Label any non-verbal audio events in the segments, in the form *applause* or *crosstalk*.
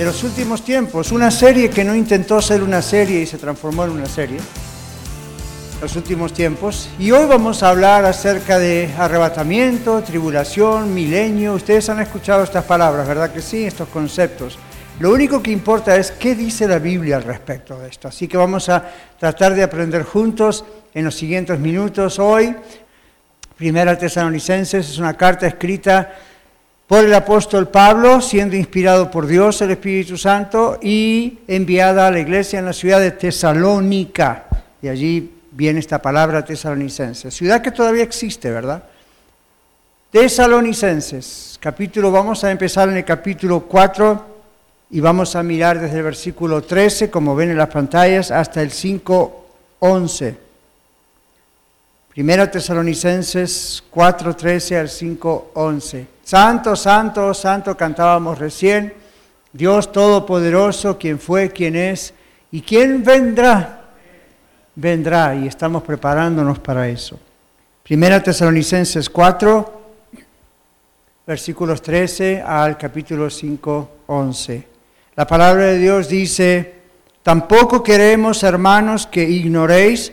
de los últimos tiempos, una serie que no intentó ser una serie y se transformó en una serie, los últimos tiempos, y hoy vamos a hablar acerca de arrebatamiento, tribulación, milenio, ustedes han escuchado estas palabras, ¿verdad que sí? Estos conceptos. Lo único que importa es qué dice la Biblia al respecto de esto. Así que vamos a tratar de aprender juntos en los siguientes minutos hoy. Primera Tesalonicenses es una carta escrita por el apóstol Pablo, siendo inspirado por Dios el Espíritu Santo y enviada a la iglesia en la ciudad de Tesalónica. Y allí viene esta palabra tesalonicense, ciudad que todavía existe, ¿verdad? Tesalonicenses, capítulo, vamos a empezar en el capítulo 4 y vamos a mirar desde el versículo 13, como ven en las pantallas, hasta el 5.11. Primera Tesalonicenses 4.13 al 5.11. Santo, santo, santo cantábamos recién. Dios Todopoderoso, quien fue, quien es y quien vendrá. Vendrá y estamos preparándonos para eso. Primera Tesalonicenses 4, versículos 13 al capítulo 5, 11. La palabra de Dios dice, tampoco queremos, hermanos, que ignoréis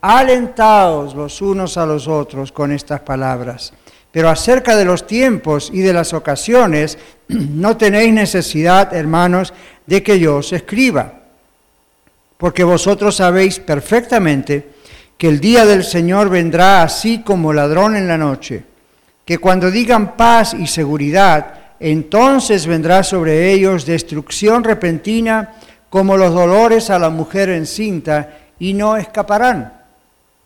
alentaos los unos a los otros con estas palabras. Pero acerca de los tiempos y de las ocasiones, *clears throat* no tenéis necesidad, hermanos, de que yo os escriba, porque vosotros sabéis perfectamente que el día del Señor vendrá así como ladrón en la noche, que cuando digan paz y seguridad, entonces vendrá sobre ellos destrucción repentina como los dolores a la mujer encinta, y no escaparán.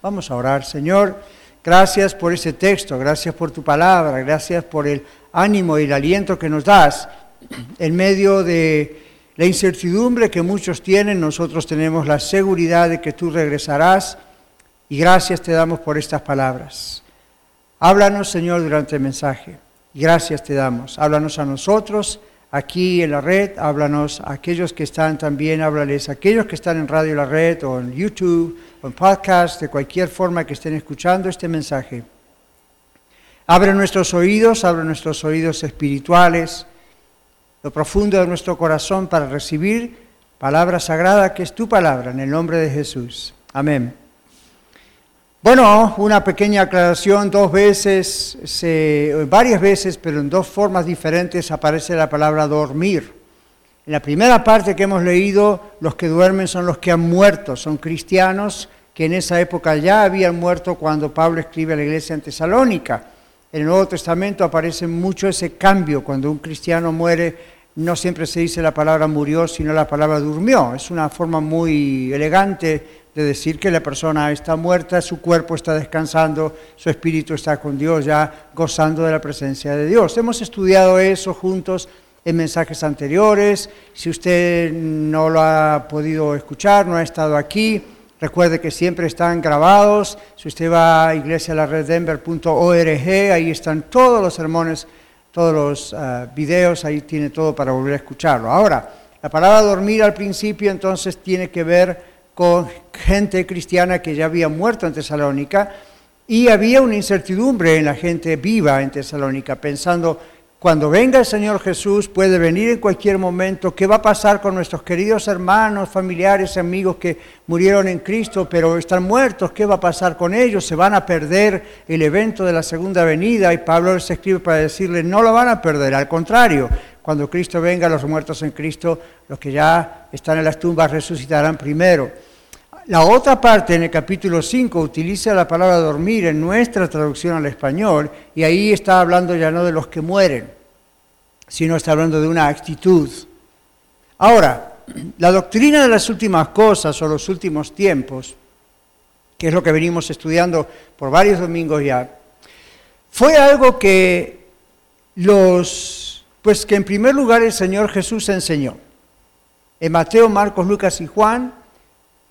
Vamos a orar, Señor. Gracias por ese texto, gracias por tu palabra, gracias por el ánimo y el aliento que nos das en medio de la incertidumbre que muchos tienen. Nosotros tenemos la seguridad de que tú regresarás y gracias te damos por estas palabras. Háblanos, Señor, durante el mensaje. Gracias te damos. Háblanos a nosotros aquí en la red, háblanos aquellos que están también, háblales aquellos que están en Radio La Red o en YouTube o en podcast, de cualquier forma que estén escuchando este mensaje. Abre nuestros oídos, abre nuestros oídos espirituales, lo profundo de nuestro corazón para recibir Palabra sagrada que es tu palabra, en el nombre de Jesús. Amén. Bueno, una pequeña aclaración, dos veces, varias veces, pero en dos formas diferentes aparece la palabra dormir. En la primera parte que hemos leído, los que duermen son los que han muerto, son cristianos que en esa época ya habían muerto cuando Pablo escribe a la iglesia en Tesalónica. En el Nuevo Testamento aparece mucho ese cambio, cuando un cristiano muere, no siempre se dice la palabra murió, sino la palabra durmió. Es una forma muy elegante de decir que la persona está muerta, su cuerpo está descansando, su espíritu está con Dios, ya gozando de la presencia de Dios. Hemos estudiado eso juntos en mensajes anteriores. Si usted no lo ha podido escuchar, no ha estado aquí, recuerde que siempre están grabados. Si usted va a iglesialareddenver.org, ahí están todos los sermones, todos los ah, videos, ahí tiene todo para volver a escucharlo. Ahora, la palabra dormir al principio entonces tiene que ver con gente cristiana que ya había muerto en Tesalónica y había una incertidumbre en la gente viva en Tesalónica, pensando, cuando venga el Señor Jesús, puede venir en cualquier momento. ¿Qué va a pasar con nuestros queridos hermanos, familiares, amigos que murieron en Cristo, pero están muertos? ¿Qué va a pasar con ellos? ¿Se van a perder el evento de la segunda venida? Y Pablo les escribe para decirles, no lo van a perder. Al contrario, cuando Cristo venga, los muertos en Cristo, los que ya están en las tumbas, resucitarán primero. La otra parte en el capítulo 5 utiliza la palabra dormir en nuestra traducción al español y ahí está hablando ya no de los que mueren, sino está hablando de una actitud. Ahora, la doctrina de las últimas cosas o los últimos tiempos, que es lo que venimos estudiando por varios domingos ya, fue algo que los, pues que en primer lugar el Señor Jesús enseñó. En Mateo, Marcos, Lucas y Juan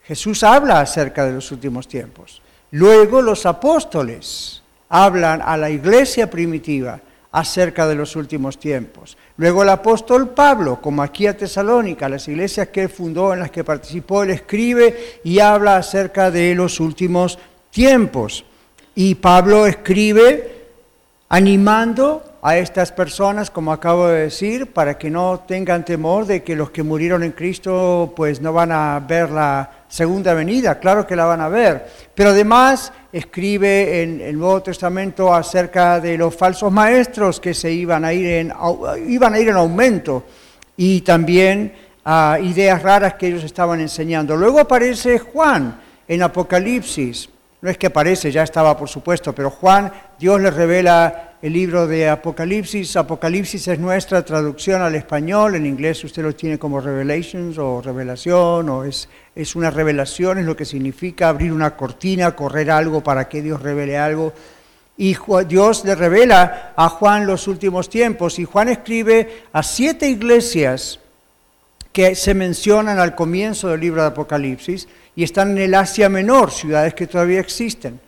Jesús habla acerca de los últimos tiempos. Luego los apóstoles hablan a la iglesia primitiva acerca de los últimos tiempos. Luego el apóstol Pablo, como aquí a Tesalónica, las iglesias que él fundó, en las que participó, él escribe y habla acerca de los últimos tiempos. Y Pablo escribe animando a estas personas, como acabo de decir, para que no tengan temor de que los que murieron en Cristo pues no van a ver la segunda venida, claro que la van a ver, pero además escribe en el Nuevo Testamento acerca de los falsos maestros que se iban a ir en, iban a ir en aumento y también ideas raras que ellos estaban enseñando. Luego aparece Juan en Apocalipsis, no es que aparece, ya estaba por supuesto, pero Juan, Dios le revela el libro de Apocalipsis. Apocalipsis es nuestra traducción al español, en inglés usted lo tiene como Revelations o revelación, o es, es una revelación, es lo que significa abrir una cortina, correr algo para que Dios revele algo. Y Dios le revela a Juan los últimos tiempos, y Juan escribe a siete iglesias que se mencionan al comienzo del libro de Apocalipsis y están en el Asia Menor, ciudades que todavía existen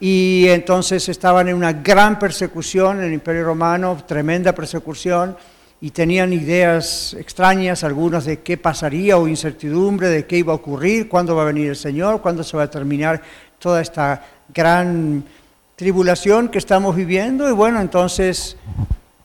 y entonces estaban en una gran persecución en el Imperio Romano, tremenda persecución, y tenían ideas extrañas, algunas de qué pasaría o incertidumbre de qué iba a ocurrir, cuándo va a venir el Señor, cuándo se va a terminar toda esta gran tribulación que estamos viviendo. Y bueno, entonces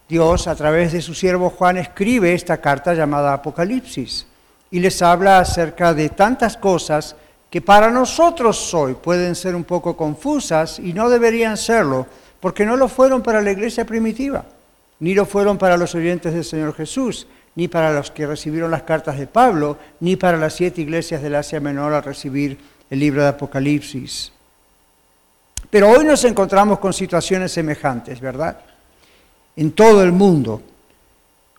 Dios a través de su siervo Juan escribe esta carta llamada Apocalipsis y les habla acerca de tantas cosas que para nosotros hoy pueden ser un poco confusas y no deberían serlo, porque no lo fueron para la iglesia primitiva, ni lo fueron para los oyentes del Señor Jesús, ni para los que recibieron las cartas de Pablo, ni para las siete iglesias del Asia Menor al recibir el libro de Apocalipsis. Pero hoy nos encontramos con situaciones semejantes, ¿verdad? En todo el mundo.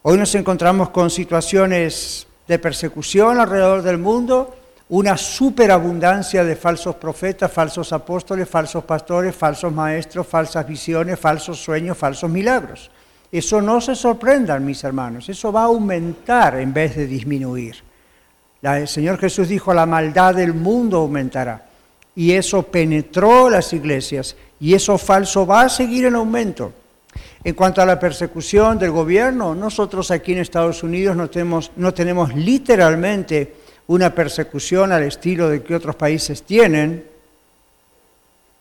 Hoy nos encontramos con situaciones de persecución alrededor del mundo, una superabundancia de falsos profetas, falsos apóstoles, falsos pastores, falsos maestros, falsas visiones, falsos sueños, falsos milagros. Eso no se sorprendan, mis hermanos, eso va a aumentar en vez de disminuir. el Señor Jesús dijo, la maldad del mundo aumentará. Y eso penetró las iglesias y eso falso va a seguir en aumento. En cuanto a la persecución del gobierno, nosotros aquí en Estados Unidos no tenemos, no tenemos literalmente una persecución al estilo de que otros países tienen,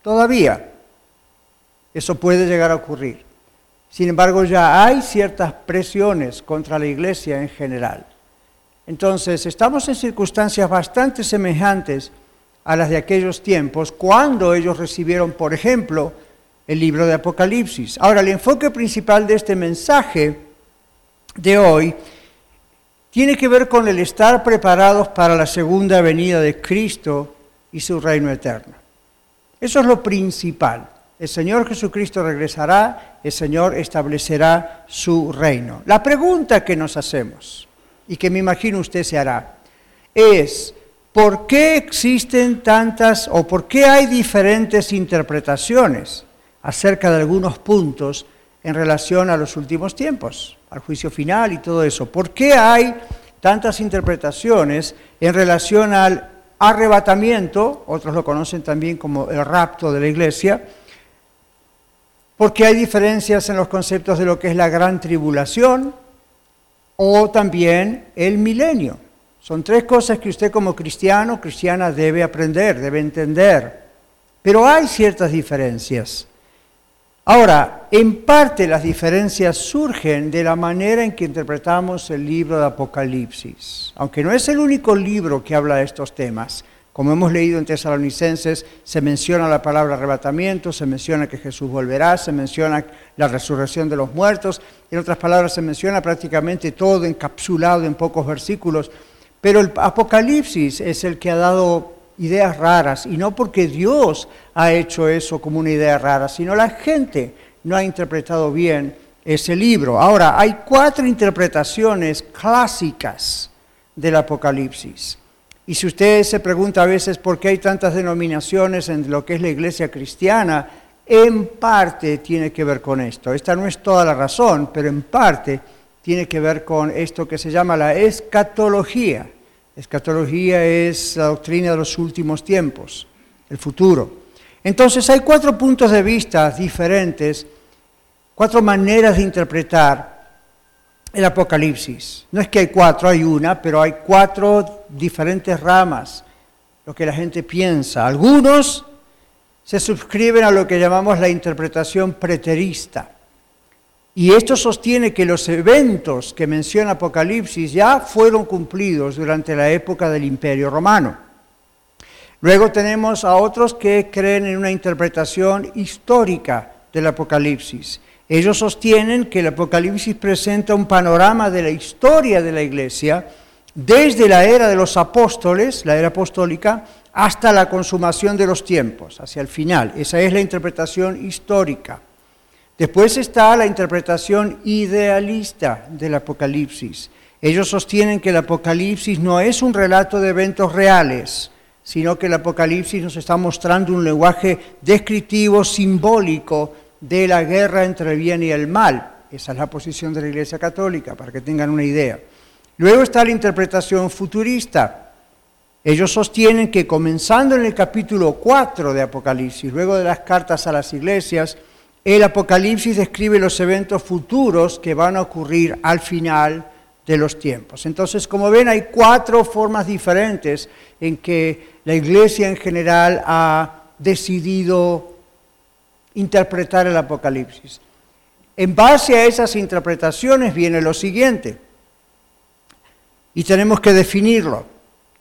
todavía eso puede llegar a ocurrir. Sin embargo, ya hay ciertas presiones contra la iglesia en general. Entonces, estamos en circunstancias bastante semejantes a las de aquellos tiempos, cuando ellos recibieron, por ejemplo, el libro de Apocalipsis. Ahora, el enfoque principal de este mensaje de hoy tiene que ver con el estar preparados para la segunda venida de Cristo y su reino eterno. Eso es lo principal. El Señor Jesucristo regresará, el Señor establecerá su reino. La pregunta que nos hacemos, y que me imagino usted se hará, es, ¿por qué existen tantas o por qué hay diferentes interpretaciones acerca de algunos puntos en relación a los últimos tiempos, al juicio final y todo eso? ¿Por qué hay tantas interpretaciones en relación al arrebatamiento, otros lo conocen también como el rapto de la iglesia, porque hay diferencias en los conceptos de lo que es la gran tribulación o también el milenio. Son tres cosas que usted como cristiano, cristiana debe aprender, debe entender. Pero hay ciertas diferencias. Ahora, en parte las diferencias surgen de la manera en que interpretamos el libro de Apocalipsis. Aunque no es el único libro que habla de estos temas, como hemos leído en Tesalonicenses, se menciona la palabra arrebatamiento, se menciona que Jesús volverá, se menciona la resurrección de los muertos, en otras palabras se menciona prácticamente todo encapsulado en pocos versículos, pero el Apocalipsis es el que ha dado ideas raras, y no porque Dios ha hecho eso como una idea rara, sino la gente no ha interpretado bien ese libro. Ahora, hay cuatro interpretaciones clásicas del Apocalipsis. Y si usted se pregunta a veces por qué hay tantas denominaciones en lo que es la iglesia cristiana, en parte tiene que ver con esto. Esta no es toda la razón, pero en parte tiene que ver con esto que se llama la escatología. Escatología es la doctrina de los últimos tiempos, el futuro. Entonces hay cuatro puntos de vista diferentes, cuatro maneras de interpretar el Apocalipsis. No es que hay cuatro, hay una, pero hay cuatro diferentes ramas, lo que la gente piensa. Algunos se suscriben a lo que llamamos la interpretación preterista. Y esto sostiene que los eventos que menciona Apocalipsis ya fueron cumplidos durante la época del Imperio Romano. Luego tenemos a otros que creen en una interpretación histórica del Apocalipsis. Ellos sostienen que el Apocalipsis presenta un panorama de la historia de la Iglesia desde la era de los apóstoles, la era apostólica, hasta la consumación de los tiempos, hacia el final. Esa es la interpretación histórica. Después está la interpretación idealista del Apocalipsis. Ellos sostienen que el Apocalipsis no es un relato de eventos reales, sino que el Apocalipsis nos está mostrando un lenguaje descriptivo, simbólico de la guerra entre el bien y el mal. Esa es la posición de la Iglesia Católica, para que tengan una idea. Luego está la interpretación futurista. Ellos sostienen que comenzando en el capítulo 4 de Apocalipsis, luego de las cartas a las iglesias, el Apocalipsis describe los eventos futuros que van a ocurrir al final de los tiempos. Entonces, como ven, hay cuatro formas diferentes en que la iglesia en general ha decidido interpretar el Apocalipsis. En base a esas interpretaciones viene lo siguiente, y tenemos que definirlo.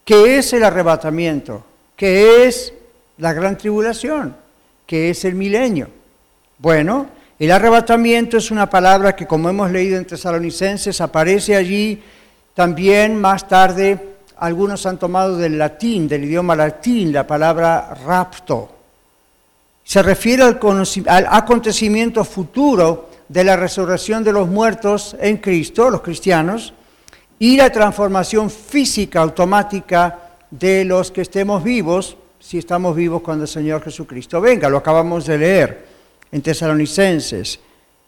¿Qué es el arrebatamiento? ¿Qué es la gran tribulación? ¿Qué es el milenio? Bueno, el arrebatamiento es una palabra que, como hemos leído en Tesalonicenses, aparece allí también más tarde. Algunos han tomado del latín, del idioma latín, la palabra rapto. Se refiere al, al acontecimiento futuro de la resurrección de los muertos en Cristo, los cristianos, y la transformación física automática de los que estemos vivos, si estamos vivos cuando el Señor Jesucristo venga. Lo acabamos de leer en Tesalonicenses.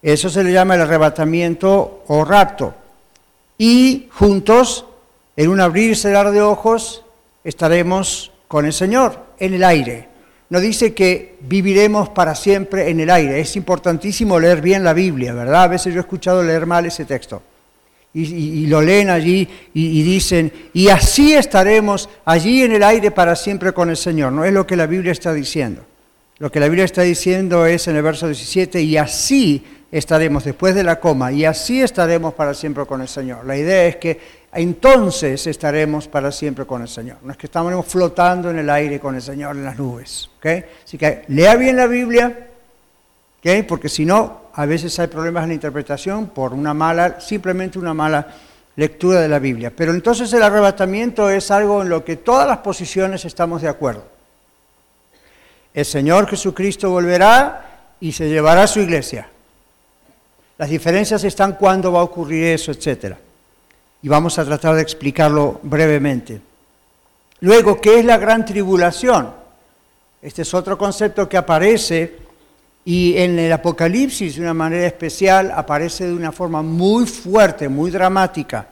Eso se le llama el arrebatamiento o rapto. Y juntos, en un abrir y cerrar de ojos, estaremos con el Señor en el aire. No dice que viviremos para siempre en el aire. Es importantísimo leer bien la Biblia, ¿verdad? A veces yo he escuchado leer mal ese texto. Y, lo leen allí y, y, dicen, y así estaremos allí en el aire para siempre con el Señor. No es lo que la Biblia está diciendo. Lo que la Biblia está diciendo es en el verso 17, y así estaremos después de la coma, y así estaremos para siempre con el Señor. La idea es que entonces estaremos para siempre con el Señor. No es que estamos flotando en el aire con el Señor en las nubes. ¿okay? Así que lea bien la Biblia, porque si no, a veces hay problemas en la interpretación por una mala, simplemente una mala lectura de la Biblia. Pero entonces el arrebatamiento es algo en lo que todas las posiciones estamos de acuerdo. El Señor Jesucristo volverá y se llevará a su iglesia. Las diferencias están cuándo va a ocurrir eso, etcétera y vamos a tratar de explicarlo brevemente. Luego, ¿qué es la gran tribulación? Este es otro concepto que aparece y en el Apocalipsis de una manera especial aparece de una forma muy fuerte, muy dramática.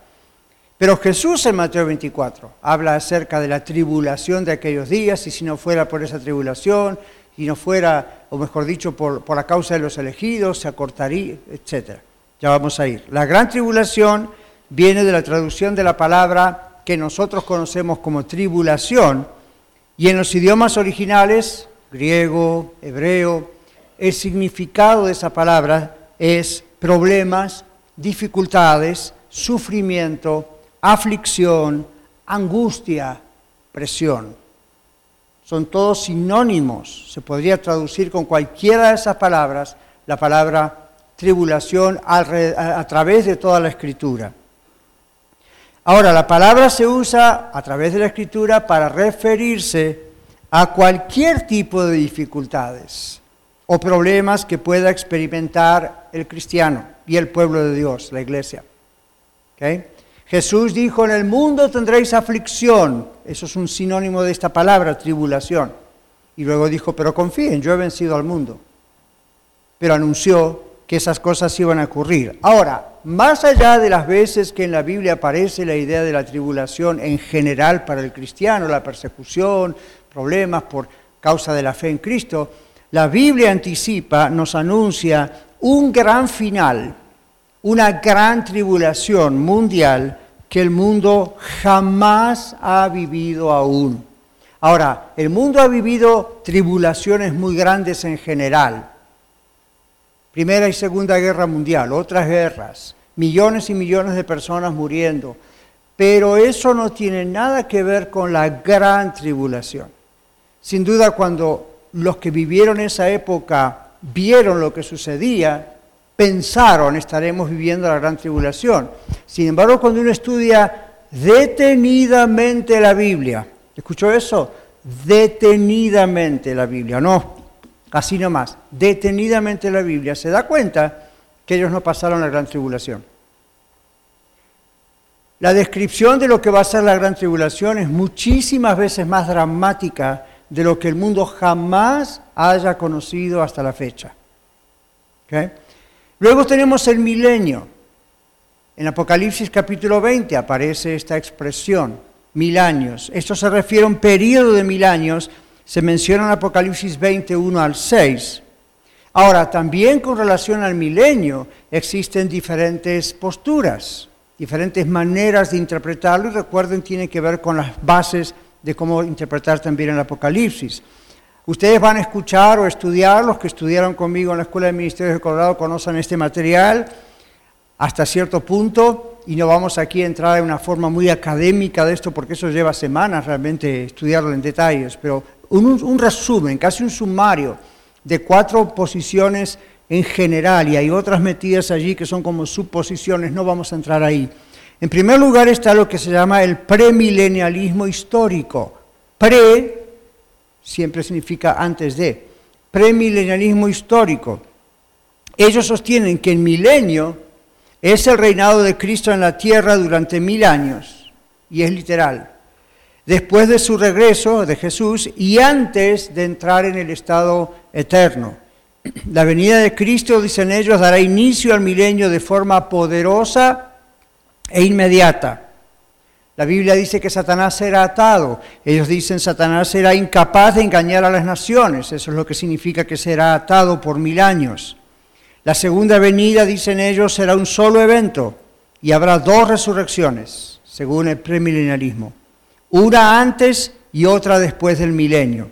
Pero Jesús en Mateo 24 habla acerca de la tribulación de aquellos días y si no fuera por esa tribulación, si no fuera, o mejor dicho, por, por la causa de los elegidos, se acortaría, etc. Ya vamos a ir. La gran tribulación viene de la traducción de la palabra que nosotros conocemos como tribulación, y en los idiomas originales, griego, hebreo, el significado de esa palabra es problemas, dificultades, sufrimiento, aflicción, angustia, presión. Son todos sinónimos. Se podría traducir con cualquiera de esas palabras la palabra tribulación a, través de toda la escritura. Ahora, la palabra se usa a través de la escritura para referirse a cualquier tipo de dificultades o problemas que pueda experimentar el cristiano y el pueblo de Dios, la iglesia. Jesús dijo, en el mundo tendréis aflicción. Eso es un sinónimo de esta palabra, tribulación. Y luego dijo, pero confíen, yo he vencido al mundo. Pero anunció que esas cosas iban a ocurrir. Ahora, más allá de las veces que en la Biblia aparece la idea de la tribulación en general para el cristiano, la persecución, problemas por causa de la fe en Cristo, la Biblia anticipa, nos anuncia un gran final, una gran tribulación mundial que el mundo jamás ha vivido aún. Ahora, el mundo ha vivido tribulaciones muy grandes en general, Primera y Segunda Guerra Mundial, otras guerras, millones y millones de personas muriendo. Pero eso no tiene nada que ver con la gran tribulación. Sin duda, cuando los que vivieron esa época vieron lo que sucedía, pensaron, estaremos viviendo la gran tribulación. Sin embargo, cuando uno estudia detenidamente la Biblia, ¿escuchó eso? Detenidamente la Biblia, no así nomás, detenidamente la Biblia, se da cuenta que ellos no pasaron la gran tribulación. La descripción de lo que va a ser la gran tribulación es muchísimas veces más dramática de lo que el mundo jamás haya conocido hasta la fecha. Luego tenemos el milenio. En Apocalipsis capítulo 20 aparece esta expresión, mil años. Esto se refiere a un periodo de mil años se menciona en Apocalipsis 21 al 6. Ahora, también con relación al milenio existen diferentes posturas, diferentes maneras de interpretarlo y recuerden, tiene que ver con las bases de cómo interpretar también el Apocalipsis. Ustedes van a escuchar o estudiar, los que estudiaron conmigo en la Escuela de Ministerios de Colorado conocen este material hasta cierto punto y no vamos aquí a entrar en una forma muy académica de esto porque eso lleva semanas realmente estudiarlo en detalles, pero un, resumen, casi un sumario de cuatro posiciones en general y hay otras metidas allí que son como suposiciones, no vamos a entrar ahí. En primer lugar está lo que se llama el premilenialismo histórico. Pre siempre significa antes de. Premilenialismo histórico. Ellos sostienen que el milenio es el reinado de Cristo en la tierra durante mil años, y es literal después de su regreso de Jesús y antes de entrar en el estado eterno. *clears throat* La venida de Cristo, dicen ellos, dará inicio al milenio de forma poderosa e inmediata. La Biblia dice que Satanás será atado. Ellos dicen Satanás será incapaz de engañar a las naciones. Eso es lo que significa que será atado por mil años. La segunda venida, dicen ellos, será un solo evento y habrá dos resurrecciones, según el premilenialismo una antes y otra después del milenio.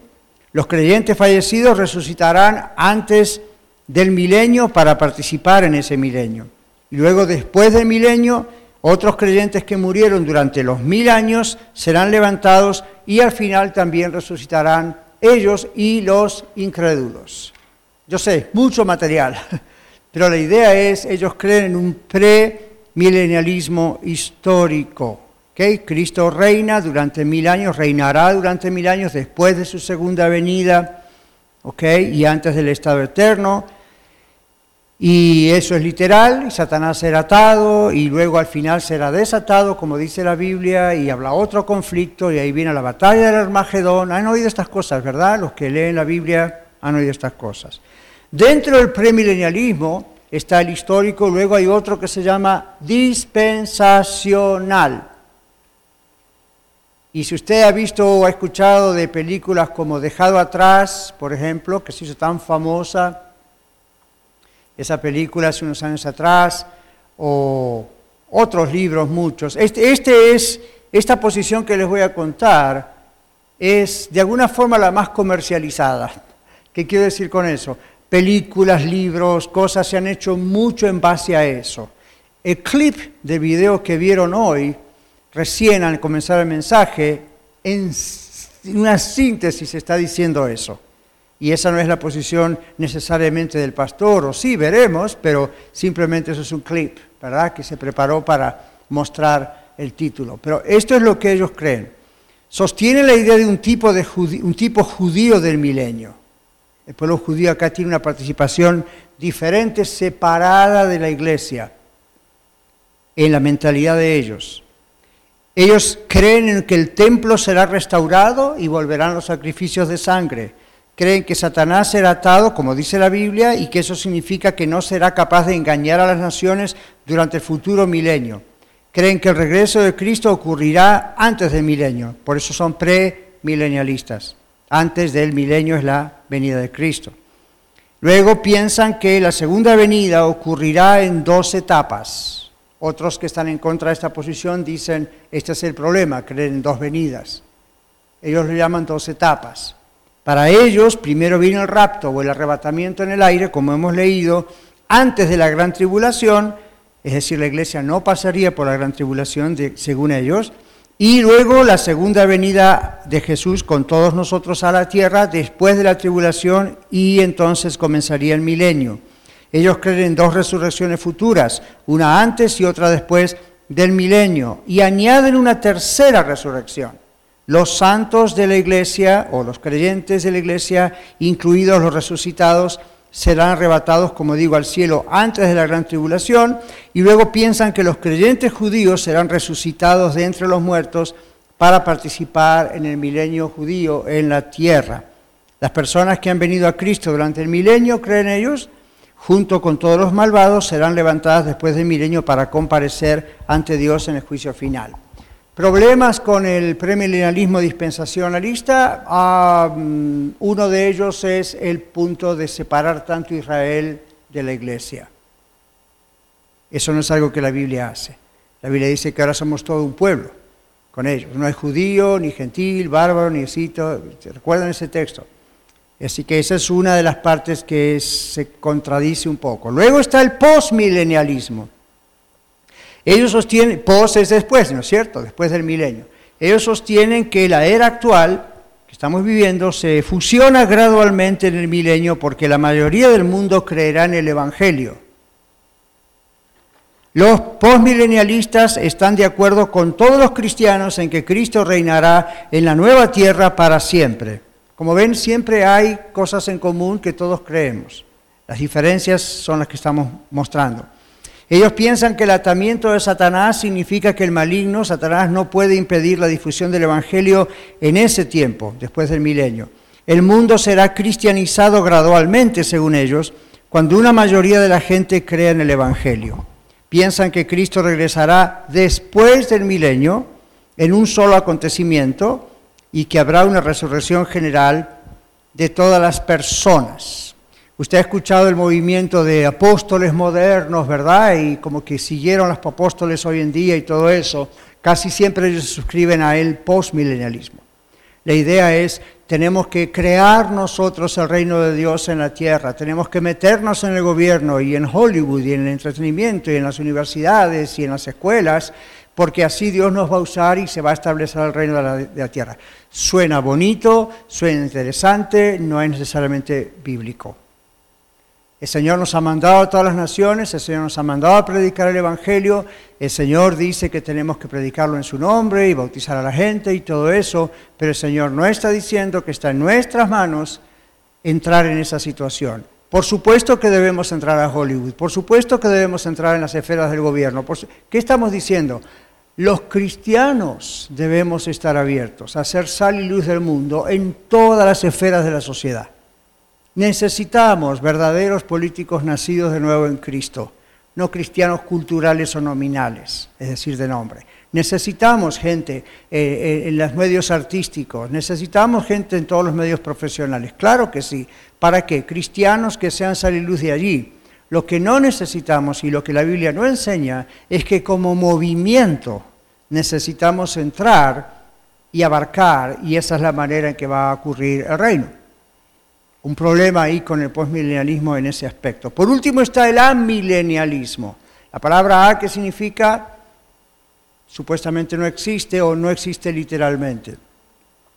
Los creyentes fallecidos resucitarán antes del milenio para participar en ese milenio. Y luego después del milenio Otros creyentes que murieron durante los mil años serán levantados y al final también resucitarán ellos y los incrédulos. Yo sé, mucho material, *laughs* pero la idea es, ellos creen en un premilenialismo histórico. ¿okay? Cristo reina durante mil años, reinará durante mil años después de su segunda venida y antes del estado eterno. Y eso es literal, Satanás será atado y luego al final será desatado, como dice la Biblia, y habla otro conflicto y ahí viene la batalla del Armagedón. Han oído estas cosas, ¿verdad? Los que leen la Biblia han oído estas cosas. Dentro del premilenialismo está el histórico, luego hay otro que se llama dispensacional. Y si usted ha visto o ha escuchado de películas como Dejado atrás, por ejemplo, que se hizo tan famosa, esa película hace unos años atrás, o otros libros, muchos. Este, este, es, esta posición que les voy a contar es de alguna forma la más comercializada. ¿Qué quiero decir con eso? Películas, libros, cosas se han hecho mucho en base a eso. El clip de video que vieron hoy, recién al comenzar el mensaje, en una síntesis está diciendo eso. Y esa no es la posición necesariamente del pastor, o sí, veremos, pero simplemente eso es un clip, ¿verdad? Que se preparó para mostrar el título. Pero esto es lo que ellos creen. Sostiene la idea de un tipo, de un tipo judío del milenio. El pueblo judío acá tiene una participación diferente, separada de la iglesia, en la mentalidad de ellos. Ellos creen en que el templo será restaurado y volverán los sacrificios de sangre creen que Satanás será atado, como dice la Biblia, y que eso significa que no será capaz de engañar a las naciones durante el futuro milenio. Creen que el regreso de Cristo ocurrirá antes del milenio, por eso son premilenialistas. Antes del milenio es la venida de Cristo. Luego piensan que la segunda venida ocurrirá en dos etapas. Otros que están en contra de esta posición dicen, este es el problema, creen en dos venidas. Ellos lo llaman dos etapas. Para ellos, primero vino el rapto o el arrebatamiento en el aire, como hemos leído, antes de la gran tribulación, es decir, la iglesia no pasaría por la gran tribulación, según ellos, y luego la segunda venida de Jesús con todos nosotros a la tierra después de la tribulación y entonces comenzaría el milenio. Ellos creen en dos resurrecciones futuras, una antes y otra después del milenio, y añaden una tercera resurrección los santos de la iglesia o los creyentes de la iglesia, incluidos los resucitados, serán arrebatados, como digo, al cielo antes de la gran tribulación y luego piensan que los creyentes judíos serán resucitados de entre los muertos para participar en el milenio judío en la tierra. Las personas que han venido a Cristo durante el milenio, creen ellos, junto con todos los malvados, serán levantadas después del milenio para comparecer ante Dios en el juicio final. Problemas con el premilenialismo dispensacionalista, ah, mm, uno de ellos es el punto de separar tanto Israel de la iglesia. Eso no es algo que la Biblia hace. La Biblia dice que ahora somos todo un pueblo con ellos. No hay judío, ni gentil, bárbaro, ni escito. ¿Recuerdan ese texto? Así que esa es una de las partes que se contradice un poco. Luego está el postmilenialismo. Ellos sostienen, pos es después, ¿no es cierto? Después del milenio. Ellos sostienen que la era actual que estamos viviendo se fusiona gradualmente en el milenio porque la mayoría del mundo creerá en el Evangelio. Los postmilenialistas están de acuerdo con todos los cristianos en que Cristo reinará en la nueva tierra para siempre. Como ven, siempre hay cosas en común que todos creemos. Las diferencias son las que estamos mostrando. Ellos piensan que el atamiento de Satanás significa que el maligno, Satanás, no puede impedir la difusión del Evangelio en ese tiempo, después del milenio. El mundo será cristianizado gradualmente, según ellos, cuando una mayoría de la gente crea en el Evangelio. Piensan que Cristo regresará después del milenio, en un solo acontecimiento, y que habrá una resurrección general de todas las personas. Usted ha escuchado el movimiento de apóstoles modernos, ¿verdad? Y como que siguieron los apóstoles hoy en día y todo eso. Casi siempre ellos se suscriben a el postmilenialismo. La idea es, tenemos que crear nosotros el reino de Dios en la tierra, tenemos que meternos en el gobierno y en Hollywood y en el entretenimiento y en las universidades y en las escuelas, porque así Dios nos va a usar y se va a establecer el reino de la, de la tierra. Suena bonito, suena interesante, no es necesariamente bíblico. El Señor nos ha mandado a todas las naciones, el Señor nos ha mandado a predicar el Evangelio, el Señor dice que tenemos que predicarlo en su nombre y bautizar a la gente y todo eso, pero el Señor no está diciendo que está en nuestras manos entrar en esa situación. Por supuesto que debemos entrar a Hollywood, por supuesto que debemos entrar en las esferas del gobierno. ¿Qué estamos diciendo? Los cristianos debemos estar abiertos a ser sal y luz del mundo en todas las esferas de la sociedad. Necesitamos verdaderos políticos nacidos de nuevo en Cristo, no cristianos culturales o nominales, es decir, de nombre. Necesitamos gente eh, eh, en los medios artísticos, necesitamos gente en todos los medios profesionales, claro que sí. ¿Para qué? Cristianos que sean sal luz de allí. Lo que no necesitamos y lo que la Biblia no enseña es que como movimiento necesitamos entrar y abarcar, y esa es la manera en que va a ocurrir el reino un problema ahí con el postmilenialismo en ese aspecto. Por último está el amilenialismo. La palabra a que significa supuestamente no existe o no existe literalmente.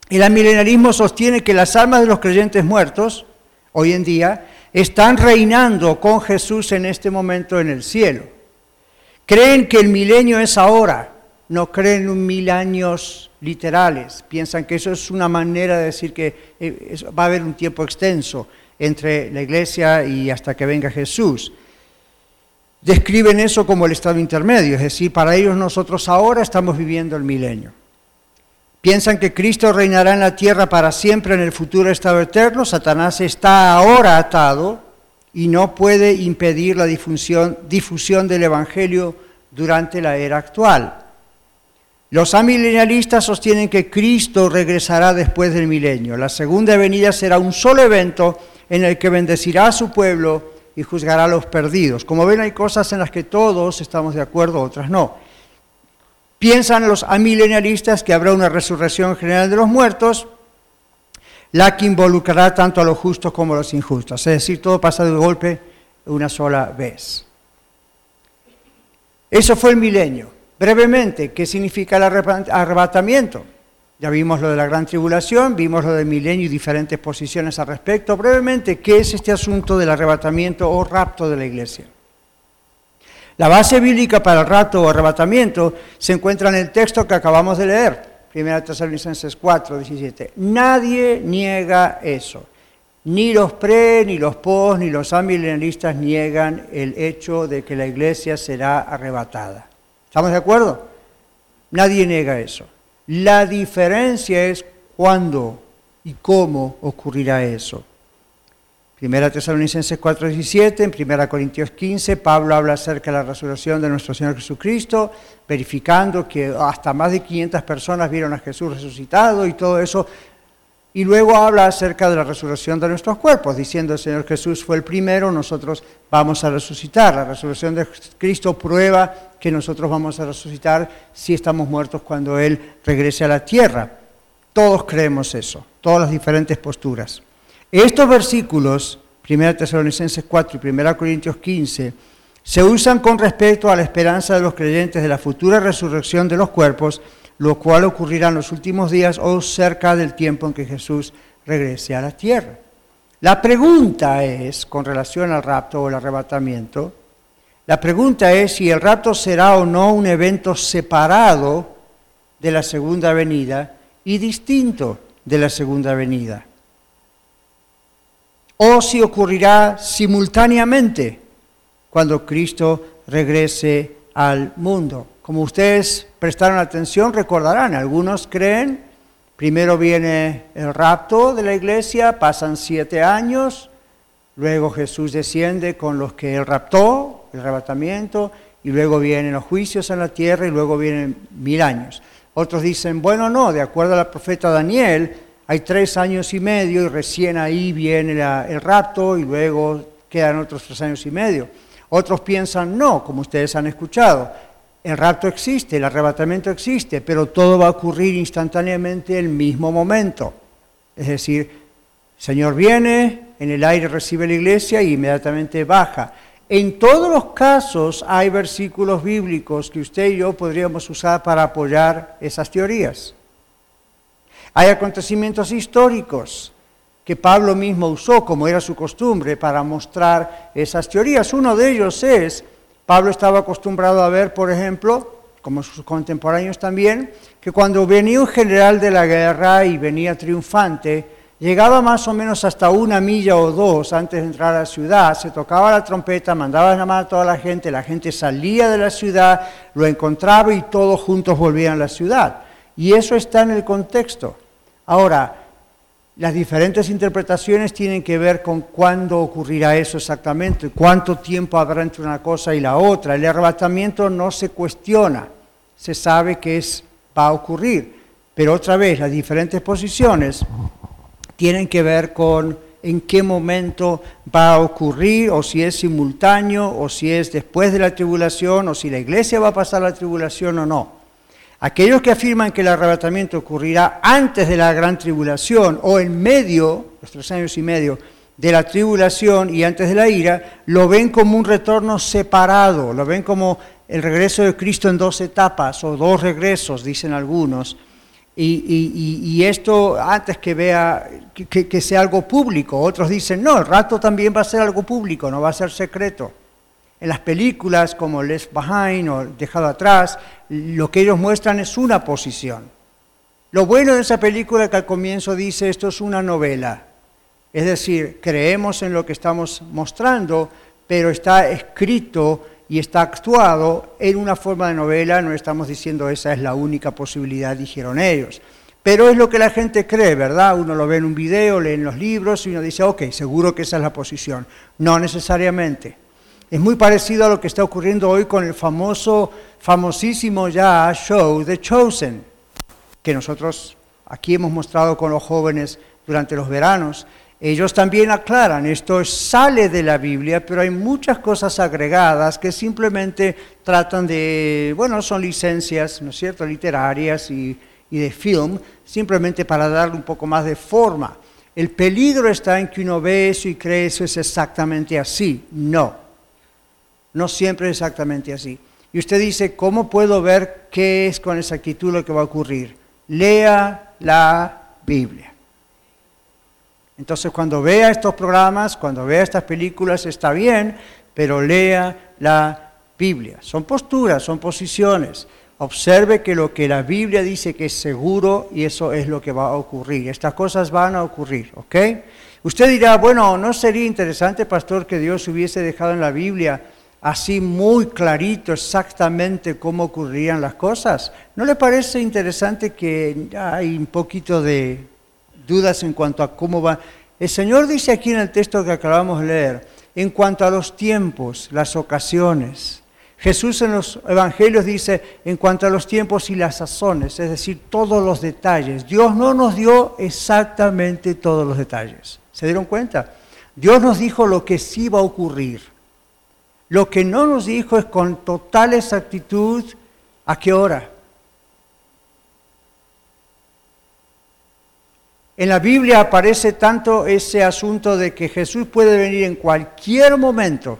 El amilenialismo sostiene que las almas de los creyentes muertos, hoy en día, están reinando con Jesús en este momento en el cielo. Creen que el milenio es ahora, no creen en mil años literales, piensan que eso es una manera de decir que eh, va a haber un tiempo extenso entre la iglesia y hasta que venga Jesús. Describen eso como el estado intermedio, es decir, para ellos nosotros ahora estamos viviendo el milenio. Piensan que Cristo reinará en la tierra para siempre en el futuro estado eterno. Satanás está ahora atado y no puede impedir la difusión, difusión del Evangelio durante la era actual. Los amilenialistas sostienen que Cristo regresará después del milenio. La segunda venida será un solo evento en el que bendecirá a su pueblo y juzgará a los perdidos. Como ven, hay cosas en las que todos estamos de acuerdo, otras no. Piensan los amilenialistas que habrá una resurrección general de los muertos, la que involucrará tanto a los justos como a los injustos. Es decir, todo pasa de golpe una sola vez. Eso fue el milenio. Brevemente, ¿qué significa el arrebatamiento? Ya vimos lo de la gran tribulación, vimos lo del milenio y diferentes posiciones al respecto. Brevemente, ¿qué es este asunto del arrebatamiento o rapto de la iglesia? La base bíblica para el rapto o arrebatamiento se encuentra en el texto que acabamos de leer, 1 Tesalonicenses 4, 17. Nadie niega eso. Ni los pre, ni los post, ni los amilenaristas niegan el hecho de que la iglesia será arrebatada. ¿Estamos de acuerdo? Nadie niega eso. La diferencia es cuándo y cómo ocurrirá eso. Primera Tesalonicenses 4:17, en Primera Corintios 15, Pablo habla acerca de la resurrección de nuestro Señor Jesucristo, verificando que hasta más de 500 personas vieron a Jesús resucitado y todo eso y luego habla acerca de la resurrección de nuestros cuerpos, diciendo el Señor Jesús fue el primero, nosotros vamos a resucitar. La resurrección de Cristo prueba que nosotros vamos a resucitar si estamos muertos cuando Él regrese a la tierra. Todos creemos eso, todas las diferentes posturas. Estos versículos, 1 Tesalonicenses 4 y 1 Corintios 15, se usan con respecto a la esperanza de los creyentes de la futura resurrección de los cuerpos, lo cual ocurrirá en los últimos días o cerca del tiempo en que Jesús regrese a la tierra. La pregunta es, con relación al rapto o el arrebatamiento, la pregunta es si el rapto será o no un evento separado de la segunda venida y distinto de la segunda venida. O si ocurrirá simultáneamente cuando Cristo regrese al mundo. Como ustedes prestaron atención, recordarán, algunos creen, primero viene el rapto de la iglesia, pasan siete años, luego Jesús desciende con los que él raptó, el arrebatamiento, y luego vienen los juicios en la tierra y luego vienen mil años. Otros dicen, bueno, no, de acuerdo a la profeta Daniel, hay tres años y medio y recién ahí viene el rapto y luego quedan otros tres años y medio. Otros piensan, no, como ustedes han escuchado, el rapto existe, el arrebatamiento existe, pero todo va a ocurrir instantáneamente en el mismo momento. Es decir, Señor viene, en el aire recibe la iglesia y inmediatamente baja. En todos los casos hay versículos bíblicos que usted y yo podríamos usar para apoyar esas teorías. Hay acontecimientos históricos que Pablo mismo usó, como era su costumbre, para mostrar esas teorías. Uno de ellos es, Pablo estaba acostumbrado a ver, por ejemplo, como sus contemporáneos también, que cuando venía un general de la guerra y venía triunfante, Llegaba más o menos hasta una milla o dos antes de entrar a la ciudad, se tocaba la trompeta, mandaba llamar a toda la gente, la gente salía de la ciudad, lo encontraba y todos juntos volvían a la ciudad. Y eso está en el contexto. Ahora, las diferentes interpretaciones tienen que ver con cuándo ocurrirá eso exactamente, cuánto tiempo habrá entre una cosa y la otra. El arrebatamiento no se cuestiona, se sabe que es, va a ocurrir. Pero otra vez, las diferentes posiciones tienen que ver con en qué momento va a ocurrir, o si es simultáneo, o si es después de la tribulación, o si la iglesia va a pasar la tribulación o no. Aquellos que afirman que el arrebatamiento ocurrirá antes de la gran tribulación o en medio, los tres años y medio, de la tribulación y antes de la ira, lo ven como un retorno separado, lo ven como el regreso de Cristo en dos etapas o dos regresos, dicen algunos. Y, esto antes que vea que, sea algo público. Otros dicen, no, el rato también va a ser algo público, no va a ser secreto. En las películas como Left Behind o Dejado Atrás, lo que ellos muestran es una posición. Lo bueno de esa película es que al comienzo dice esto es una novela. Es decir, creemos en lo que estamos mostrando, pero está escrito y está actuado en una forma de novela, no estamos diciendo esa es la única posibilidad, dijeron ellos. Pero es lo que la gente cree, ¿verdad? Uno lo ve en un video, lee en los libros y uno dice, ok, seguro que esa es la posición. No necesariamente. Es muy parecido a lo que está ocurriendo hoy con el famoso, famosísimo ya show The Chosen, que nosotros aquí hemos mostrado con los jóvenes durante los veranos. Ellos también aclaran, esto sale de la Biblia, pero hay muchas cosas agregadas que simplemente tratan de, bueno, son licencias, ¿no es cierto?, literarias y, de film, simplemente para darle un poco más de forma. El peligro está en que uno ve eso y cree eso es exactamente así. No, no siempre es exactamente así. Y usted dice, ¿cómo puedo ver qué es con exactitud lo que va a ocurrir? Lea la Biblia. Entonces cuando vea estos programas, cuando vea estas películas, está bien, pero lea la Biblia. Son posturas, son posiciones. Observe que lo que la Biblia dice que es seguro y eso es lo que va a ocurrir. Estas cosas van a ocurrir, ¿ok? Usted dirá, bueno, ¿no sería interesante, pastor, que Dios hubiese dejado en la Biblia así muy clarito exactamente cómo ocurrirían las cosas? ¿No le parece interesante que hay un poquito de dudas en cuanto a cómo va. El Señor dice aquí en el texto que acabamos de leer, en cuanto a los tiempos, las ocasiones. Jesús en los evangelios dice en cuanto a los tiempos y las sazones, es decir, todos los detalles. Dios no nos dio exactamente todos los detalles. ¿Se dieron cuenta? Dios nos dijo lo que sí va a ocurrir. Lo que no nos dijo es con total exactitud a qué hora, En la Biblia aparece tanto ese asunto de que Jesús puede venir en cualquier momento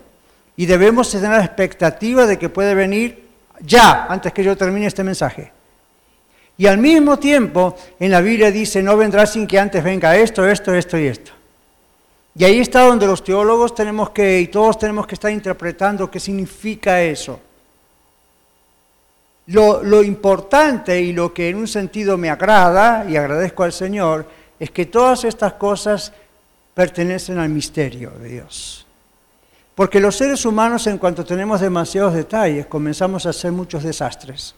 y debemos tener la expectativa de que puede venir ya, antes que yo termine este mensaje. Y al mismo tiempo, en la Biblia dice, no vendrá sin que antes venga esto, esto, esto y esto. Y ahí está donde los teólogos tenemos que, y todos tenemos que estar interpretando qué significa eso. Lo, importante y lo que en un sentido me agrada, y agradezco al Señor, es que todas estas cosas pertenecen al misterio de Dios. Porque los seres humanos, en cuanto tenemos demasiados detalles, comenzamos a hacer muchos desastres.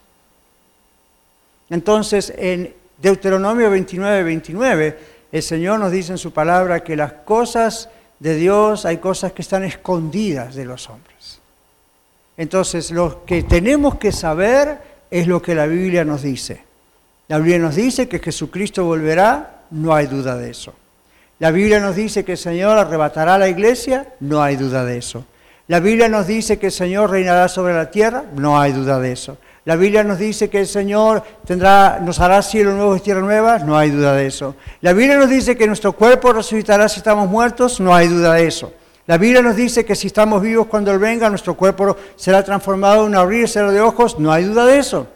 Entonces, en Deuteronomio 29, 29, el Señor nos dice en su palabra que las cosas de Dios hay cosas que están escondidas de los hombres. Entonces, lo que tenemos que saber es lo que la Biblia nos dice. La Biblia nos dice que Jesucristo volverá no hay duda de eso. La Biblia nos dice que el Señor arrebatará a la iglesia, no hay duda de eso. La Biblia nos dice que el Señor reinará sobre la tierra, no hay duda de eso. La Biblia nos dice que el Señor nos hará cielo nuevo y tierra nueva, no hay duda de eso. La Biblia nos dice que nuestro cuerpo resucitará si estamos muertos, no hay duda de eso. La Biblia nos dice que si estamos vivos cuando Él venga, nuestro cuerpo será transformado en un abrir y de ojos, no hay duda de eso.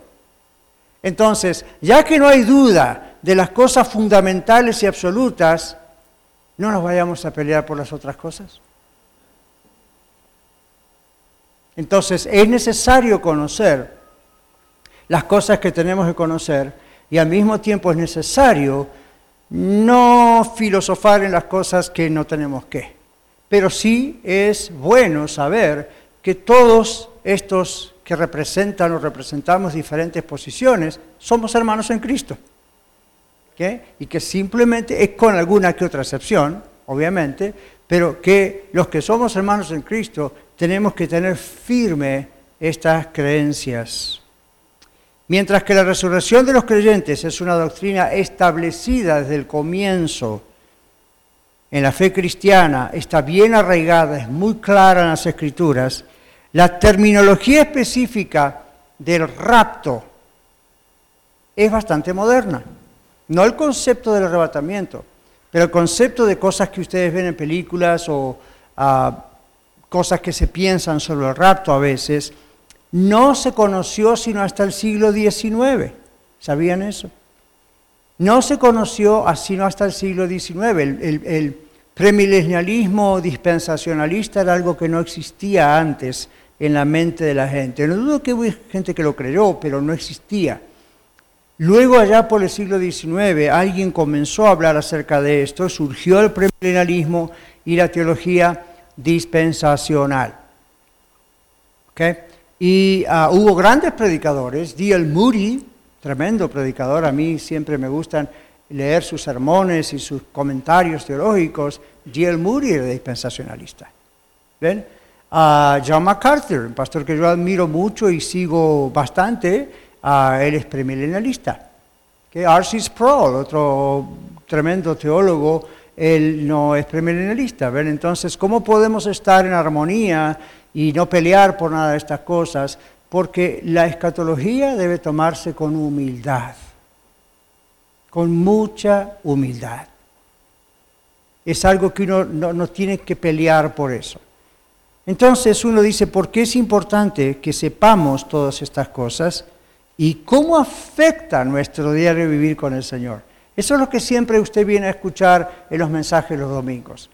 Entonces, ya que no hay duda de las cosas fundamentales y absolutas, no nos vayamos a pelear por las otras cosas. Entonces, es necesario conocer las cosas que tenemos que conocer y al mismo tiempo es necesario no filosofar en las cosas que no tenemos que. Pero sí es bueno saber que todos estos que representan o representamos diferentes posiciones somos hermanos en Cristo. Y que simplemente es con alguna que otra excepción, obviamente, pero que los que somos hermanos en Cristo tenemos que tener firme estas creencias. Mientras que la resurrección de los creyentes es una doctrina establecida desde el comienzo en la fe cristiana, está bien arraigada, es muy clara en las escrituras, la terminología específica del rapto es bastante moderna. No el concepto del arrebatamiento, pero el concepto de cosas que ustedes ven en películas o ah, cosas que se piensan sobre el rapto a veces, no se conoció sino hasta el siglo XIX. ¿Sabían eso? No se conoció sino hasta el siglo XIX. El, premilenialismo dispensacionalista era algo que no existía antes en la mente de la gente. No dudo que hubo gente que lo creyó, pero no existía. Luego, allá por el siglo XIX, alguien comenzó a hablar acerca de esto, surgió el premilenialismo y la teología dispensacional. ¿Okay? Y ah, hubo grandes predicadores, D.L. Moody, tremendo predicador, a mí siempre me gustan leer sus sermones y sus comentarios teológicos. D.L. Moody era dispensacionalista. ¿Ven? Uh, John MacArthur, un pastor que yo admiro mucho y sigo bastante, uh, él es premilenialista. ¿Okay? R.C. Sproul, otro tremendo teólogo, él no es premilenialista. Entonces, ¿cómo podemos estar en armonía y no pelear por nada de estas cosas, porque la escatología debe tomarse con humildad, con mucha humildad. Es algo que uno no, tiene que pelear por eso. Entonces uno dice, ¿por qué es importante que sepamos todas estas cosas y cómo afecta nuestro diario vivir con el Señor? Eso es lo que siempre usted viene a escuchar en los mensajes los domingos.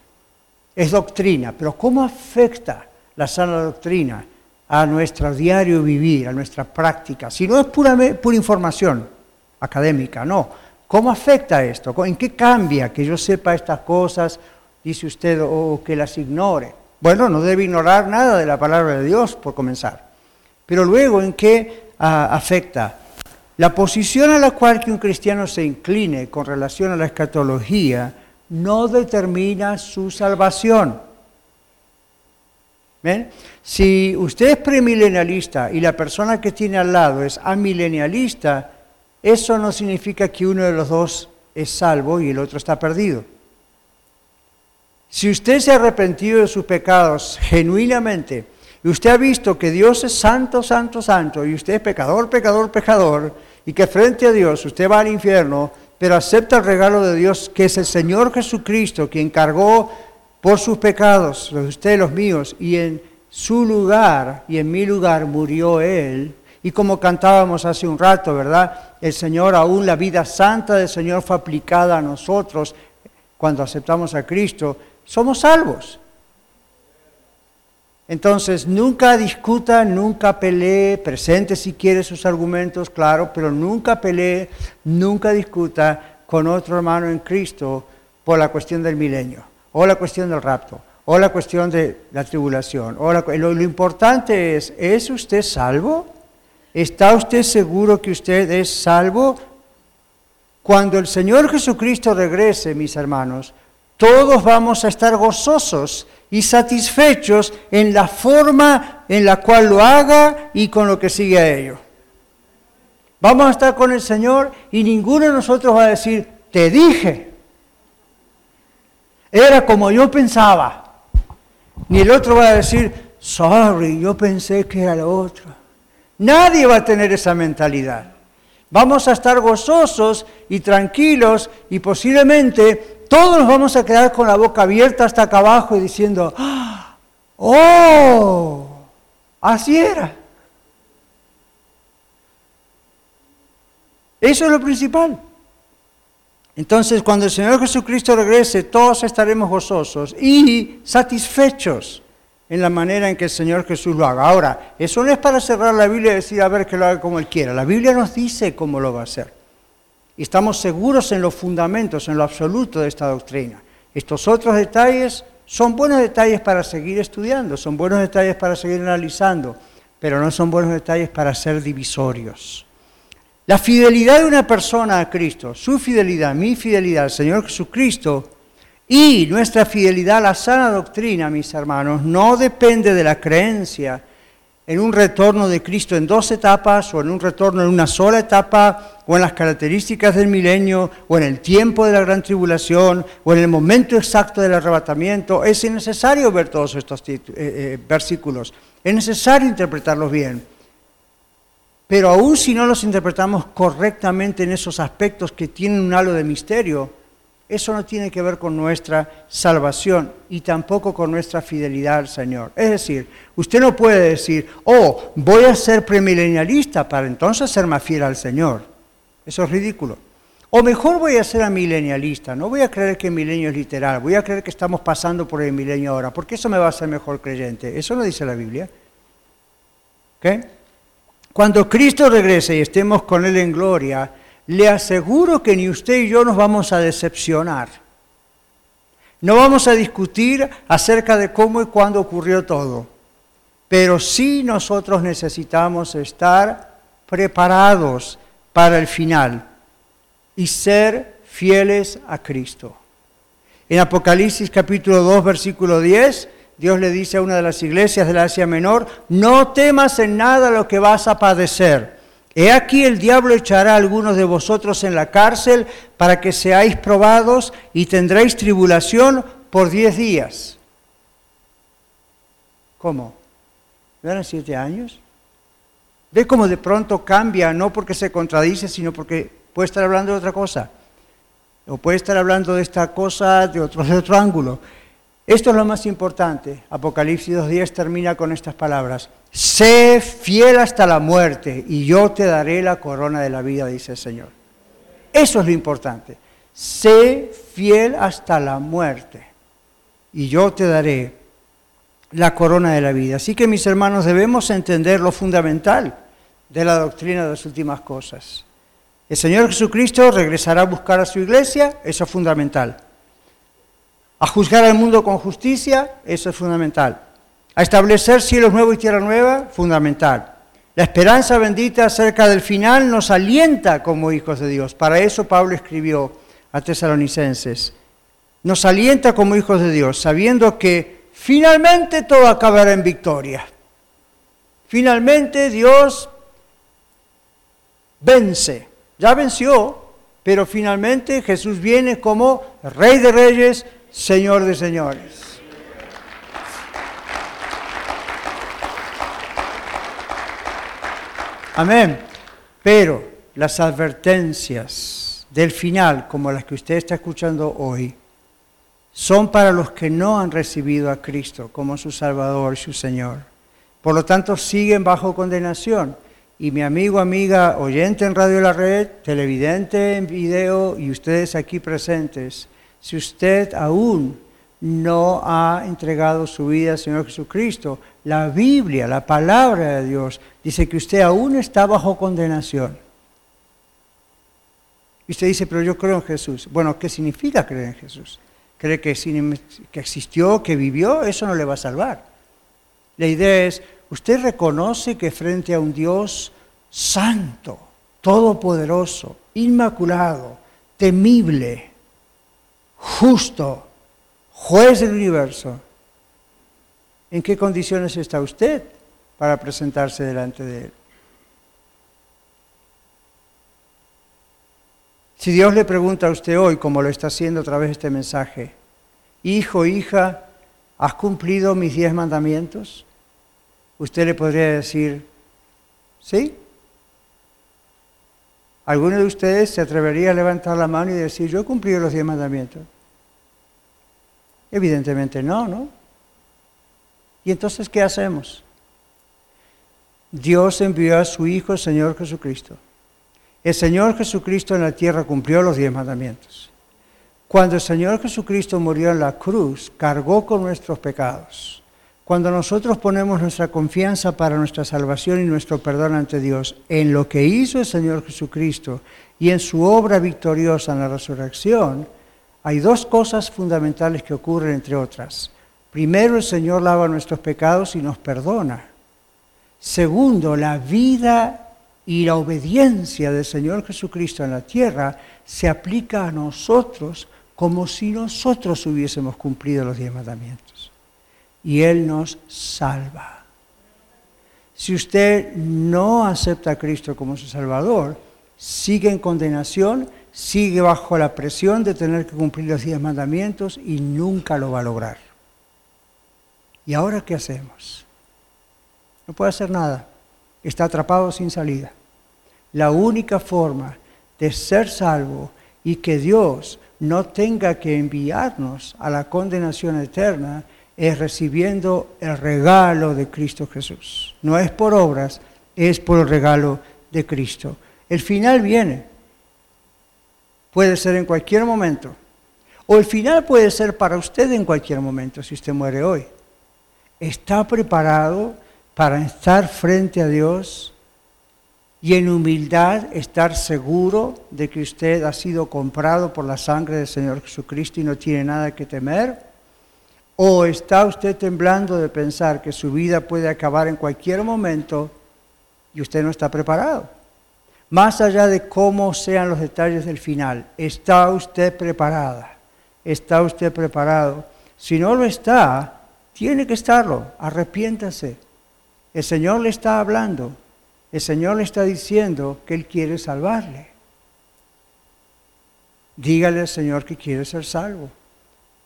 Es doctrina, pero ¿cómo afecta la sana doctrina a nuestro diario vivir, a nuestra práctica, si no es pura, pura información académica, no. ¿Cómo afecta esto? ¿En qué cambia que yo sepa estas cosas, dice usted, o que las ignore? Bueno, no debe ignorar nada de la palabra de Dios, por comenzar. Pero luego, ¿en qué ah, afecta? La posición a la cual que un cristiano se incline con relación a la escatología no determina su salvación. Si usted es premilenialista y la persona que tiene al lado es amilenialista, eso no significa que uno de los dos es salvo y el otro está perdido. Si usted se ha arrepentido de sus pecados genuinamente y usted ha visto que Dios es santo, santo, santo y usted es pecador, pecador, pecador y que frente a Dios usted va al infierno, pero acepta el regalo de Dios que es el Señor Jesucristo quien cargó por sus pecados, los de ustedes, los míos, y en su lugar y en mi lugar murió Él. Y como cantábamos hace un rato, ¿verdad? El Señor, aún la vida santa del Señor fue aplicada a nosotros cuando aceptamos a Cristo, somos salvos. Entonces, nunca discuta, nunca pelee, presente si quiere sus argumentos, claro, pero nunca pelee, nunca discuta con otro hermano en Cristo por la cuestión del milenio o la cuestión del rapto, o la cuestión de la tribulación. O lo, lo importante es, ¿es usted salvo? ¿Está usted seguro que usted es salvo? Cuando el Señor Jesucristo regrese, mis hermanos, todos vamos a estar gozosos y satisfechos en la forma en la cual lo haga y con lo que sigue a ello. Vamos a estar con el Señor y ninguno de nosotros va a decir, te dije, era como yo pensaba. Ni el otro va a decir, sorry, yo pensé que era lo otro. Nadie va a tener esa mentalidad. Vamos a estar gozosos y tranquilos y posiblemente todos nos vamos a quedar con la boca abierta hasta acá abajo y diciendo, ¡Ah! ¡oh! Así era. Eso es lo principal. Entonces, cuando el Señor Jesucristo regrese, todos estaremos gozosos y satisfechos en la manera en que el Señor Jesús lo haga. Ahora, eso no es para cerrar la Biblia y decir, a ver, que lo haga como Él quiera. La Biblia nos dice cómo lo va a hacer. Y estamos seguros en los fundamentos, en lo absoluto de esta doctrina. Estos otros detalles son buenos detalles para seguir estudiando, son buenos detalles para seguir analizando, pero no son buenos detalles para ser divisorios. La fidelidad de una persona a Cristo, su fidelidad, mi fidelidad al Señor Jesucristo y nuestra fidelidad a la sana doctrina, mis hermanos, no depende de la creencia en un retorno de Cristo en dos etapas o en un retorno en una sola etapa o en las características del milenio o en el tiempo de la gran tribulación o en el momento exacto del arrebatamiento. Es innecesario ver todos estos eh, eh, versículos, es necesario interpretarlos bien. Pero aún si no los interpretamos correctamente en esos aspectos que tienen un halo de misterio, eso no tiene que ver con nuestra salvación y tampoco con nuestra fidelidad al Señor. Es decir, usted no puede decir, oh, voy a ser premilenialista para entonces ser más fiel al Señor. Eso es ridículo. O mejor voy a ser amilenialista, no voy a creer que el milenio es literal, voy a creer que estamos pasando por el milenio ahora, porque eso me va a hacer mejor creyente. Eso no dice la Biblia. Cuando Cristo regrese y estemos con Él en gloria, le aseguro que ni usted y yo nos vamos a decepcionar. No vamos a discutir acerca de cómo y cuándo ocurrió todo, pero sí nosotros necesitamos estar preparados para el final y ser fieles a Cristo. En Apocalipsis capítulo 2, versículo 10, Dios le dice a una de las iglesias de la Asia Menor, no temas en nada lo que vas a padecer He aquí el diablo echará a algunos de vosotros en la cárcel para que seáis probados y tendréis tribulación por diez días. ¿Cómo? ¿No eran siete años? Ve cómo de pronto cambia, no porque se contradice, sino porque puede estar hablando de otra cosa. O puede estar hablando de esta cosa de otro, ángulo. Esto es lo más importante. Apocalipsis 2.10 termina con estas palabras. Sé fiel hasta la muerte y yo te daré la corona de la vida, dice el Señor. Eso es lo importante. Sé fiel hasta la muerte y yo te daré la corona de la vida. Así que mis hermanos debemos entender lo fundamental de la doctrina de las últimas cosas. El Señor Jesucristo regresará a buscar a su iglesia, eso es fundamental. A juzgar al mundo con justicia, eso es fundamental. A establecer cielos nuevos y tierra nueva, fundamental. La esperanza bendita acerca del final nos alienta como hijos de Dios. Para eso Pablo escribió a tesalonicenses. Nos alienta como hijos de Dios, sabiendo que finalmente todo acabará en victoria. Finalmente Dios vence. Ya venció, pero finalmente Jesús viene como Rey de Reyes Señor de señores. Amén. Pero las advertencias del final, como las que usted está escuchando hoy, son para los que no han recibido a Cristo como su Salvador y su Señor. Por lo tanto, siguen bajo condenación. Y mi amigo, amiga, oyente en Radio La Red, televidente en video y ustedes aquí presentes, si usted aún no ha entregado su vida al Señor Jesucristo, la Biblia, la palabra de Dios, dice que usted aún está bajo condenación. Y usted dice, pero yo creo en Jesús. Bueno, ¿qué significa creer en Jesús? ¿Cree que, que existió, que vivió? Eso no le va a salvar. La idea es, usted reconoce que frente a un Dios santo, todopoderoso, inmaculado, temible, justo, juez del universo, ¿en qué condiciones está usted para presentarse delante de Él? Si Dios le pregunta a usted hoy, como lo está haciendo a través de este mensaje, hijo, hija, ¿has cumplido mis diez mandamientos? Usted le podría decir, ¿Sí? ¿Alguno de ustedes se atrevería a levantar la mano y decir, yo he cumplido los diez mandamientos? Evidentemente no, ¿no? ¿Y entonces qué hacemos? Dios envió a su Hijo, el Señor Jesucristo. El Señor Jesucristo en la tierra cumplió los diez mandamientos. Cuando el Señor Jesucristo murió en la cruz, cargó con nuestros pecados. Cuando nosotros ponemos nuestra confianza para nuestra salvación y nuestro perdón ante Dios en lo que hizo el Señor Jesucristo y en su obra victoriosa en la resurrección, hay dos cosas fundamentales que ocurren entre otras. Primero, el Señor lava nuestros pecados y nos perdona. Segundo, la vida y la obediencia del Señor Jesucristo en la tierra se aplica a nosotros como si nosotros hubiésemos cumplido los diez mandamientos y Él nos salva. Si usted no acepta a Cristo como su Salvador, sigue en condenación, sigue bajo la presión de tener que cumplir los diez mandamientos y nunca lo va a lograr. ¿Y ahora qué hacemos? No puede hacer nada. Está atrapado sin salida. La única forma de ser salvo y que Dios no tenga que enviarnos a la condenación eterna es recibiendo el regalo de Cristo Jesús. No es por obras, es por el regalo de Cristo. El final viene. Puede ser en cualquier momento. O el final puede ser para usted en cualquier momento, si usted muere hoy. ¿Está preparado para estar frente a Dios y en humildad estar seguro de que usted ha sido comprado por la sangre del Señor Jesucristo y no tiene nada que temer? ¿O está usted temblando de pensar que su vida puede acabar en cualquier momento y usted no está preparado? Más allá de cómo sean los detalles del final, ¿está usted preparada? ¿Está usted preparado? Si no lo está, tiene que estarlo. Arrepiéntase. El Señor le está hablando. El Señor le está diciendo que Él quiere salvarle. Dígale al Señor que quiere ser salvo.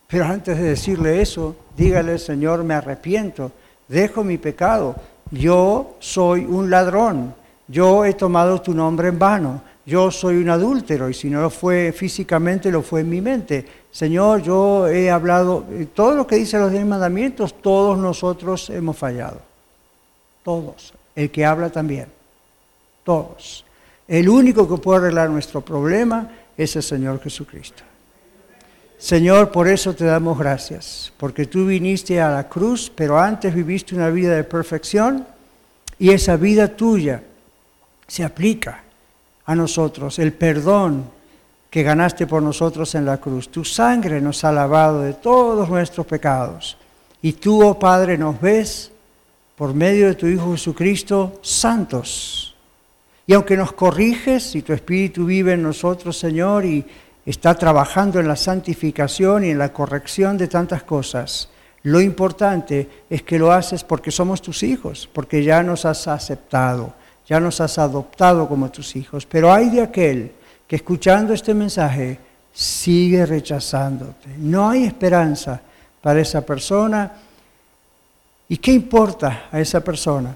Pero antes de decirle eso, dígale, Señor, me arrepiento, dejo mi pecado. Yo soy un ladrón, yo he tomado tu nombre en vano, yo soy un adúltero y si no lo fue físicamente, lo fue en mi mente. Señor, yo he hablado, eh, todo lo que dice los diez mandamientos, todos nosotros hemos fallado. Todos. El que habla también. Todos. El único que puede arreglar nuestro problema es el Señor Jesucristo. Señor, por eso te damos gracias, porque tú viniste a la cruz, pero antes viviste una vida de perfección y esa vida tuya se aplica a nosotros, el perdón que ganaste por nosotros en la cruz. Tu sangre nos ha lavado de todos nuestros pecados y tú, oh Padre, nos ves por medio de tu Hijo Jesucristo santos. Y aunque nos corriges y tu Espíritu vive en nosotros, Señor, y está trabajando en la santificación y en la corrección de tantas cosas. Lo importante es que lo haces porque somos tus hijos, porque ya nos has aceptado, ya nos has adoptado como tus hijos. Pero hay de aquel que escuchando este mensaje sigue rechazándote. No hay esperanza para esa persona. ¿Y qué importa a esa persona?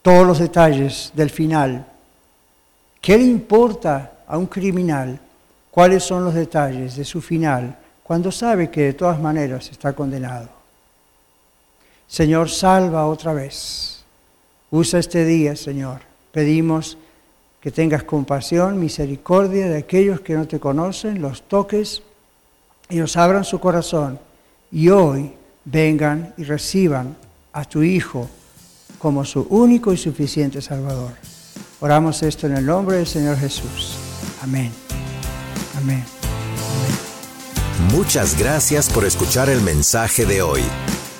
Todos los detalles del final. ¿Qué le importa a un criminal cuáles son los detalles de su final cuando sabe que de todas maneras está condenado. Señor, salva otra vez. Usa este día, Señor. Pedimos que tengas compasión, misericordia de aquellos que no te conocen, los toques y nos abran su corazón y hoy vengan y reciban a tu Hijo como su único y suficiente Salvador. Oramos esto en el nombre del Señor Jesús. Amén. Amén. Muchas gracias por escuchar el mensaje de hoy.